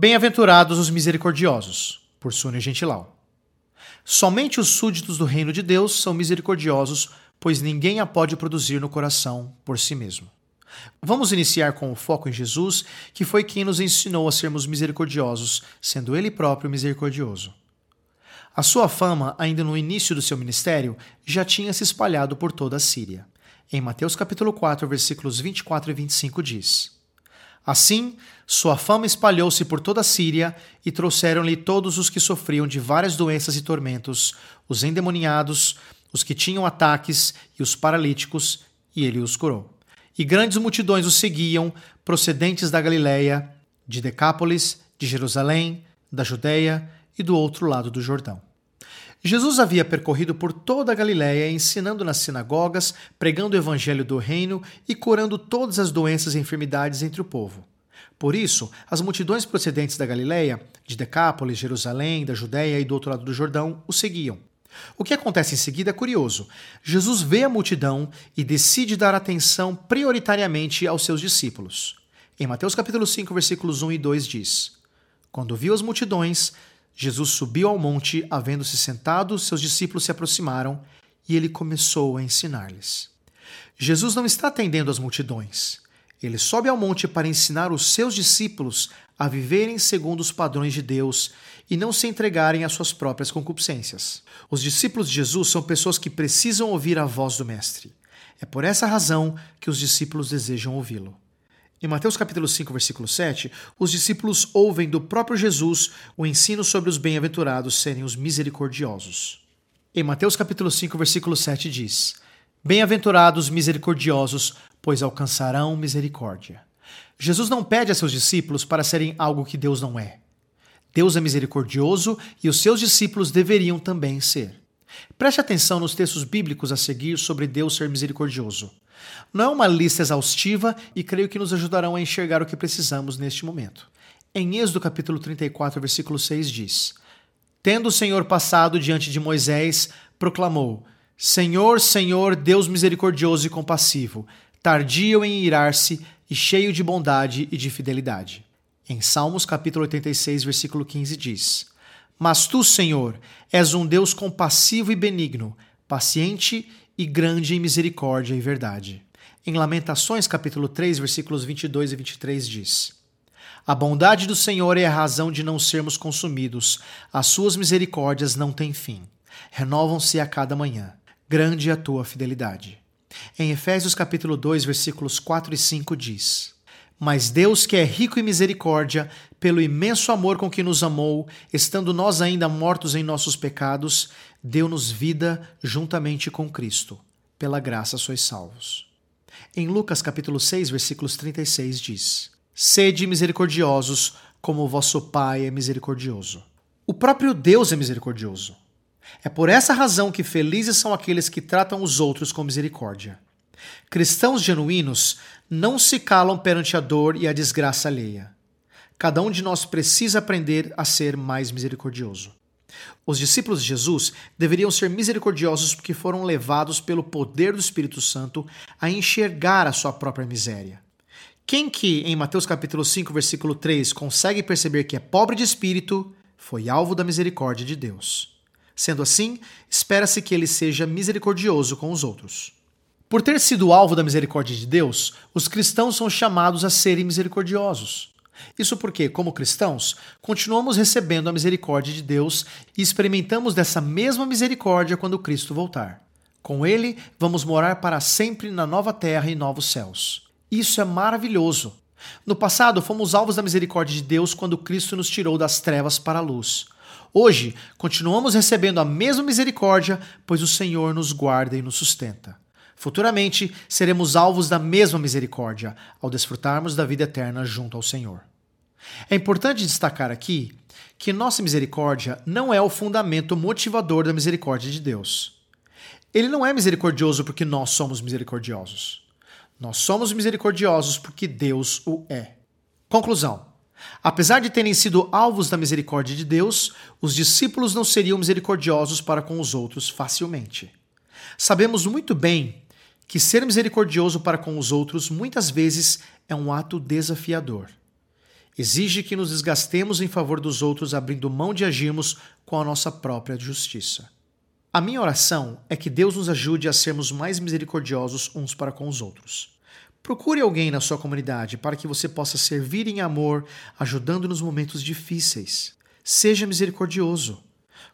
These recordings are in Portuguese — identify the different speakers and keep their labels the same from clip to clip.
Speaker 1: Bem-aventurados os misericordiosos, por Sônia Gentilau. Somente os súditos do reino de Deus são misericordiosos, pois ninguém a pode produzir no coração por si mesmo. Vamos iniciar com o foco em Jesus, que foi quem nos ensinou a sermos misericordiosos, sendo ele próprio misericordioso. A sua fama, ainda no início do seu ministério, já tinha se espalhado por toda a Síria. Em Mateus capítulo 4, versículos 24 e 25 diz: Assim, sua fama espalhou-se por toda a Síria e trouxeram-lhe todos os que sofriam de várias doenças e tormentos, os endemoniados, os que tinham ataques e os paralíticos, e ele os curou. E grandes multidões o seguiam, procedentes da Galiléia, de Decápolis, de Jerusalém, da Judéia e do outro lado do Jordão. Jesus havia percorrido por toda a Galiléia, ensinando nas sinagogas, pregando o evangelho do reino e curando todas as doenças e enfermidades entre o povo. Por isso, as multidões procedentes da Galiléia, de Decápolis, Jerusalém, da Judéia e do outro lado do Jordão, o seguiam. O que acontece em seguida é curioso. Jesus vê a multidão e decide dar atenção prioritariamente aos seus discípulos. Em Mateus capítulo 5, versículos 1 e 2 diz: Quando viu as multidões, Jesus subiu ao monte, havendo-se sentado, seus discípulos se aproximaram e ele começou a ensinar-lhes. Jesus não está atendendo às multidões. Ele sobe ao monte para ensinar os seus discípulos a viverem segundo os padrões de Deus e não se entregarem às suas próprias concupiscências. Os discípulos de Jesus são pessoas que precisam ouvir a voz do Mestre. É por essa razão que os discípulos desejam ouvi-lo. Em Mateus capítulo 5, versículo 7, os discípulos ouvem do próprio Jesus o ensino sobre os bem-aventurados serem os misericordiosos. Em Mateus capítulo 5, versículo 7 diz: Bem-aventurados misericordiosos, pois alcançarão misericórdia. Jesus não pede a seus discípulos para serem algo que Deus não é. Deus é misericordioso e os seus discípulos deveriam também ser. Preste atenção nos textos bíblicos a seguir sobre Deus ser misericordioso. Não é uma lista exaustiva e creio que nos ajudarão a enxergar o que precisamos neste momento. Em Êxodo capítulo 34, versículo 6 diz: Tendo o Senhor passado diante de Moisés, proclamou: Senhor, Senhor, Deus misericordioso e compassivo, tardio em irar-se e cheio de bondade e de fidelidade. Em Salmos capítulo 86, versículo 15 diz: Mas tu, Senhor, és um Deus compassivo e benigno, paciente e grande em misericórdia e verdade. Em Lamentações, capítulo 3, versículos 22 e 23 diz: A bondade do Senhor é a razão de não sermos consumidos, as suas misericórdias não têm fim. Renovam-se a cada manhã. Grande é a tua fidelidade. Em Efésios capítulo 2, versículos 4 e 5 diz: Mas Deus, que é rico em misericórdia, pelo imenso amor com que nos amou, estando nós ainda mortos em nossos pecados, deu-nos vida juntamente com Cristo. Pela graça sois salvos. Em Lucas capítulo 6, versículos 36 diz: Sede misericordiosos, como vosso Pai é misericordioso. O próprio Deus é misericordioso. É por essa razão que felizes são aqueles que tratam os outros com misericórdia. Cristãos genuínos não se calam perante a dor e a desgraça alheia. Cada um de nós precisa aprender a ser mais misericordioso. Os discípulos de Jesus deveriam ser misericordiosos porque foram levados pelo poder do Espírito Santo a enxergar a sua própria miséria. Quem que, em Mateus capítulo 5, versículo 3, consegue perceber que é pobre de espírito, foi alvo da misericórdia de Deus. Sendo assim, espera-se que ele seja misericordioso com os outros. Por ter sido alvo da misericórdia de Deus, os cristãos são chamados a serem misericordiosos. Isso porque, como cristãos, continuamos recebendo a misericórdia de Deus e experimentamos dessa mesma misericórdia quando Cristo voltar. Com Ele, vamos morar para sempre na nova terra e novos céus. Isso é maravilhoso. No passado, fomos alvos da misericórdia de Deus quando Cristo nos tirou das trevas para a luz. Hoje, continuamos recebendo a mesma misericórdia, pois o Senhor nos guarda e nos sustenta. Futuramente, seremos alvos da mesma misericórdia ao desfrutarmos da vida eterna junto ao Senhor. É importante destacar aqui que nossa misericórdia não é o fundamento motivador da misericórdia de Deus. Ele não é misericordioso porque nós somos misericordiosos. Nós somos misericordiosos porque Deus o é. Conclusão: Apesar de terem sido alvos da misericórdia de Deus, os discípulos não seriam misericordiosos para com os outros facilmente. Sabemos muito bem que ser misericordioso para com os outros muitas vezes é um ato desafiador. exige que nos desgastemos em favor dos outros, abrindo mão de agirmos com a nossa própria justiça. A minha oração é que Deus nos ajude a sermos mais misericordiosos uns para com os outros. Procure alguém na sua comunidade para que você possa servir em amor, ajudando nos momentos difíceis. Seja misericordioso.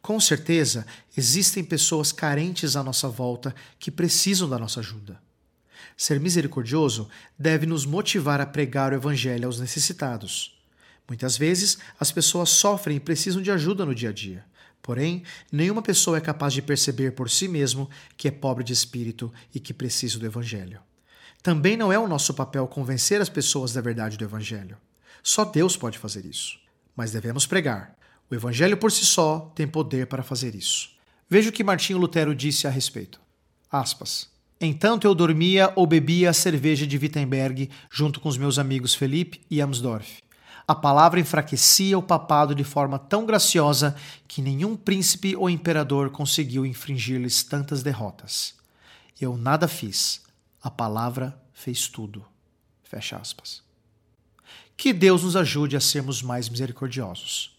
Speaker 1: Com certeza, existem pessoas carentes à nossa volta que precisam da nossa ajuda. Ser misericordioso deve nos motivar a pregar o Evangelho aos necessitados. Muitas vezes, as pessoas sofrem e precisam de ajuda no dia a dia. Porém, nenhuma pessoa é capaz de perceber por si mesmo que é pobre de espírito e que precisa do Evangelho. Também não é o nosso papel convencer as pessoas da verdade do Evangelho. Só Deus pode fazer isso. Mas devemos pregar. O Evangelho por si só tem poder para fazer isso. Veja o que Martinho Lutero disse a respeito. Aspas. Entanto eu dormia ou bebia a cerveja de Wittenberg junto com os meus amigos Felipe e Amsdorff a palavra enfraquecia o papado de forma tão graciosa que nenhum príncipe ou imperador conseguiu infringir-lhes tantas derrotas. Eu nada fiz, a palavra fez tudo. Fecha aspas. Que Deus nos ajude a sermos mais misericordiosos.